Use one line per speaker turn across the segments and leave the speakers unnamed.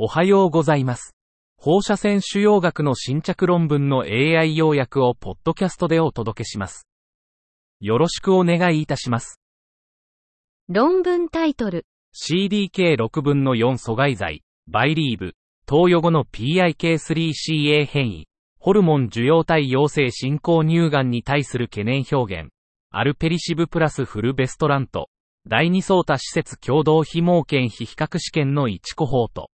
おはようございます。放射線腫瘍学の新着論文の AI 要約をポッドキャストでお届けします。よろしくお願いいたします。
論文タイトル、
CDK6 分の4阻害剤、バイリーブ、投与後の PIK3CA 変異、ホルモン受容体陽性進行乳がんに対する懸念表現、アルペリシブプラスフルベストラント、第二相多施設共同非盲検非比較試験の1コホート。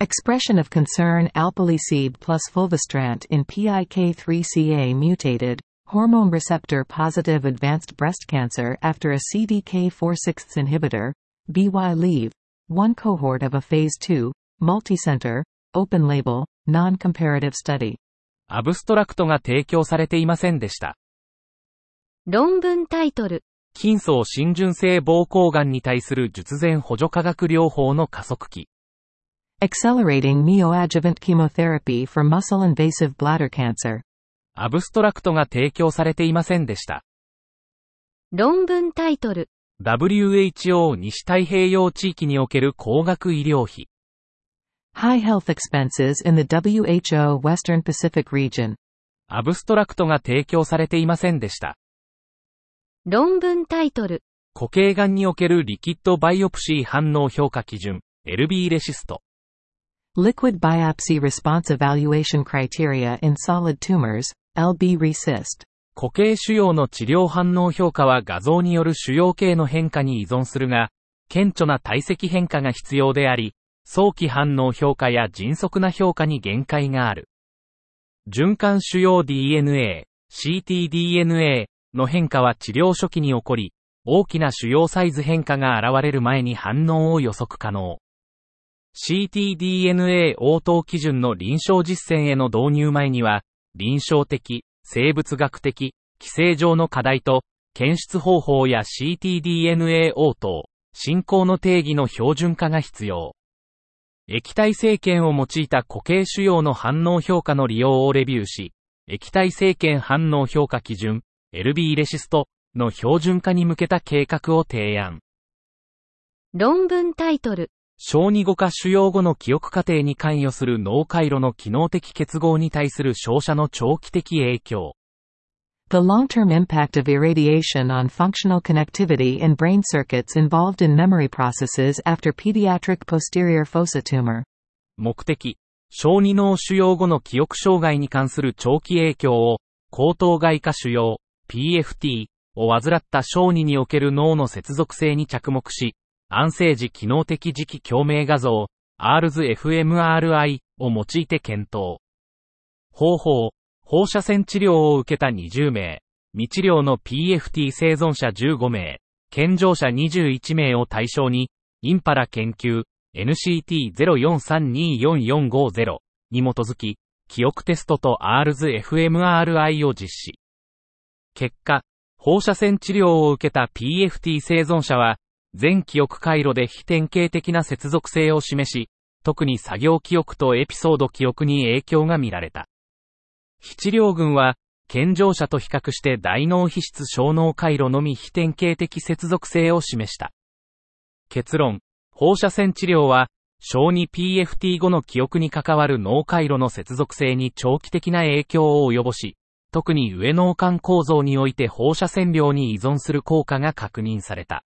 Expression of concern alpelisib plus fulvestrant in PIK3CA mutated, hormone receptor positive advanced breast cancer after a CDK4/6 inhibitor, BY-leave, one cohort of a phase 2, multicenter, open label, non-comparative study.
アブストラクトが提供されていませんでした。
論文タイトル、
筋層浸潤性膀胱がんに対する術前補助化学療法の加速器。
Accelerating neoadjuvant chemotherapy for muscle invasive bladder cancer.
アブストラクトが提供されていませんでした。
論文タイトル、
WHO 西太平洋地域における高額医療費。
High health expenses in the WHO Western Pacific region.
アブストラクトが提供されていませんでした。
論文タイトル、
固形がんにおけるリキッドバイオプシー反応評価基準、LB レシスト。
Liquid biopsy response evaluation criteria in solid tumors, LB resist.
固形腫瘍の治療反応評価は画像による腫瘍系の変化に依存するが、顕著な体積変化が必要であり、早期反応評価や迅速な評価に限界がある。循環腫瘍 DNA、ctDNA の変化は治療初期に起こり、大きな腫瘍サイズ変化が現れる前に反応を予測可能。ctDNA 応答基準の臨床実践への導入前には、臨床的、生物学的、規制上の課題と、検出方法や ctDNA 応答、進行の定義の標準化が必要。液体生検を用いた固形腫瘍の反応評価の利用をレビューし、液体生検反応評価基準、LB レシストの標準化に向けた計画を提案。
論文タイトル、
小児語化腫瘍後の記憶過程に関与する脳回路の機能的結合に対する照射の長期的影響。
The long-term impact of irradiation on functional connectivity in brain circuits involved in memory processes after pediatric posterior fossa tumor.
目的、小児脳腫瘍後の記憶障害に関する長期影響を、後頭外科腫瘍、PFT を患った小児における脳の接続性に着目し、安静時機能的磁気共鳴画像、ARS-fMRI を用いて検討。方法、放射線治療を受けた20名、未治療の PFT 生存者15名、健常者21名を対象に、インパラ研究、NCT04324450 に基づき、記憶テストと ARS-fMRI を実施。結果、放射線治療を受けた PFT 生存者は、全記憶回路で非典型的な接続性を示し、特に作業記憶とエピソード記憶に影響が見られた。非治療群は、健常者と比較して大脳皮質小脳回路のみ非典型的接続性を示した。結論、放射線治療は、小児 PFT 後の記憶に関わる脳回路の接続性に長期的な影響を及ぼし、特に上脳幹構造において放射線量に依存する効果が確認された。